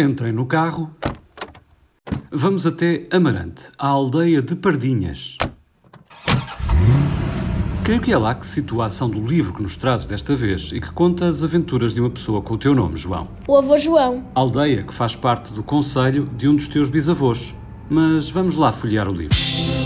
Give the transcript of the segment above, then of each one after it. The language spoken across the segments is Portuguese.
Entrem no carro. Vamos até Amarante, a aldeia de Pardinhas. Creio que é lá que se situa a ação do livro que nos trazes desta vez e que conta as aventuras de uma pessoa com o teu nome, João. O avô João. Aldeia que faz parte do conselho de um dos teus bisavôs. Mas vamos lá folhear o livro.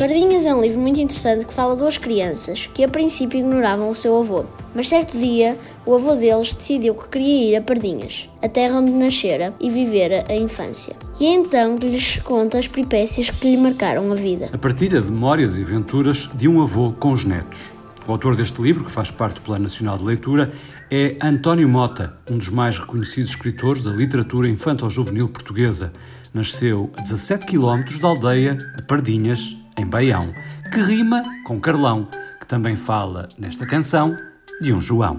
Pardinhas é um livro muito interessante que fala de duas crianças que a princípio ignoravam o seu avô. Mas certo dia, o avô deles decidiu que queria ir a Pardinhas, a terra onde nascera e vivera a infância. E é então que lhes conta as peripécias que lhe marcaram a vida. A partilha de memórias e aventuras de um avô com os netos. O autor deste livro, que faz parte do Plano Nacional de Leitura, é António Mota, um dos mais reconhecidos escritores da literatura infanto-juvenil portuguesa. Nasceu a 17 km da aldeia de Pardinhas, em Baião, que rima com Carlão, que também fala, nesta canção, de um João.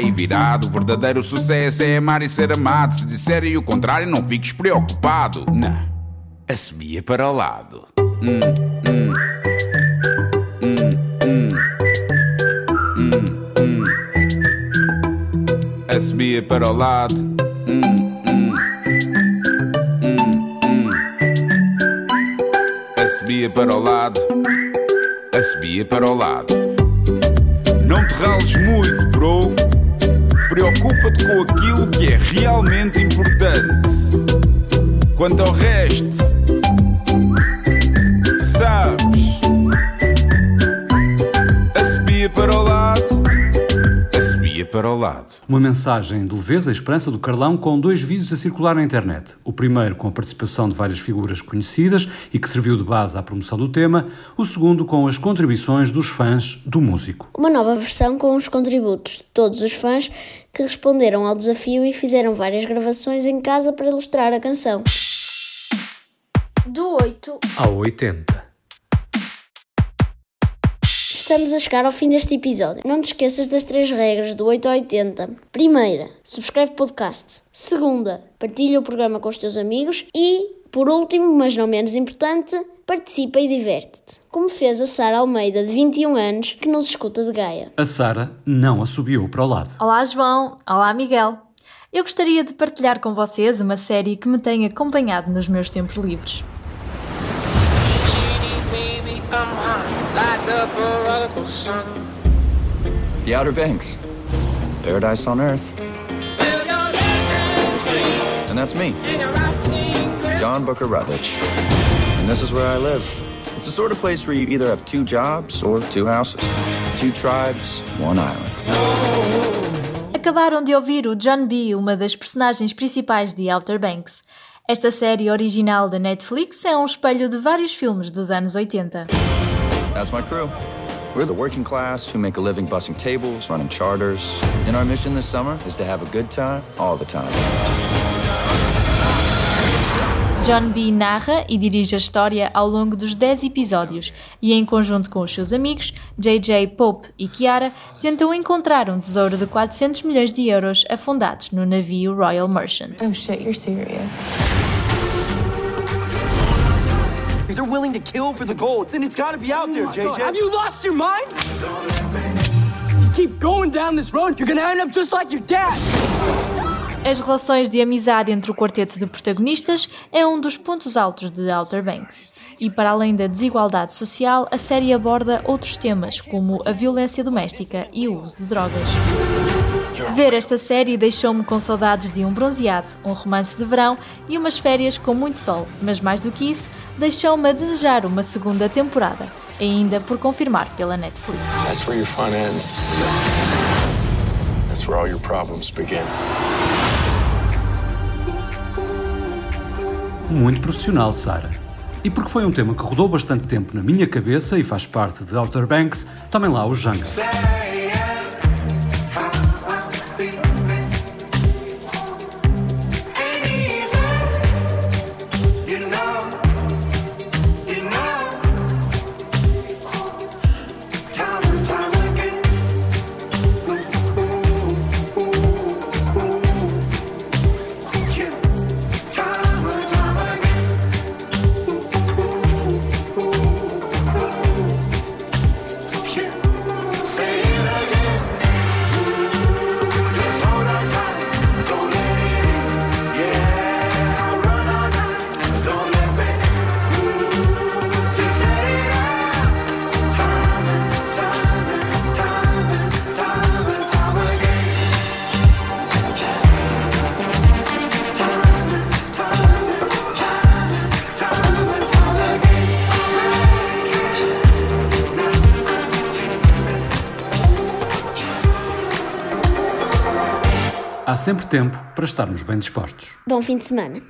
aí virado. O verdadeiro sucesso é amar e ser amado. Se disserem o contrário, não fiques preocupado. Não, assobia para o lado. Hum, hum. Hum, para o lado. Hum, hum. Hum, hum. Para o lado. Assobia para o lado. Não te rales muito, bro. Preocupa-te com aquilo que é realmente importante. Quanto ao resto, para o lado. Uma mensagem de leveza e esperança do Carlão com dois vídeos a circular na internet. O primeiro com a participação de várias figuras conhecidas e que serviu de base à promoção do tema, o segundo com as contribuições dos fãs do músico. Uma nova versão com os contributos de todos os fãs que responderam ao desafio e fizeram várias gravações em casa para ilustrar a canção. Do 8 ao 80. Estamos a chegar ao fim deste episódio. Não te esqueças das três regras do 8 ao 80. Primeira, subscreve o podcast. Segunda, partilha o programa com os teus amigos. E, por último, mas não menos importante, participa e diverte-te. Como fez a Sara Almeida, de 21 anos, que nos escuta de Gaia. A Sara não a subiu para o lado. Olá, João. Olá, Miguel. Eu gostaria de partilhar com vocês uma série que me tem acompanhado nos meus tempos livres. The Outer Banks. Paradise on Earth. And that's me, John Booker Rutledge. And this is where I live. It's the sort of place where you either have two jobs or two houses, two tribes, one island. Acabaram de ouvir o John B., uma das personagens principais de Outer Banks. Esta série original da Netflix é um espelho de vários filmes dos anos 80. That's my crew. We're the working class who make a living bussing tables, running charters. And our mission this summer is to have a good time all the time. John B. narra e dirige a história ao longo dos 10 episódios e, em conjunto com os seus amigos, J.J. Pope e Kiara, tentam encontrar um tesouro de 400 milhões de euros afundados no navio Royal Merchant. Oh shit, you're serious. If they're willing to kill for the gold, then it's gotta be out there, JJ. Have you lost your mind? You keep going down this road, you're gonna end up just like your dad. As relações de amizade entre o quarteto de protagonistas é um dos pontos altos de Outer Banks. E para além da desigualdade social, a série aborda outros temas, como a violência doméstica e o uso de drogas. Ver esta série deixou-me com saudades de um bronzeado, um romance de verão e umas férias com muito sol, mas mais do que isso, deixou-me a desejar uma segunda temporada, ainda por confirmar pela Netflix. That's where your fun ends. That's where all your problems begin. Muito profissional, Sara. E porque foi um tema que rodou bastante tempo na minha cabeça e faz parte de Outer Banks, tomem lá o Jungle. Há sempre tempo para estarmos bem dispostos. Bom fim de semana.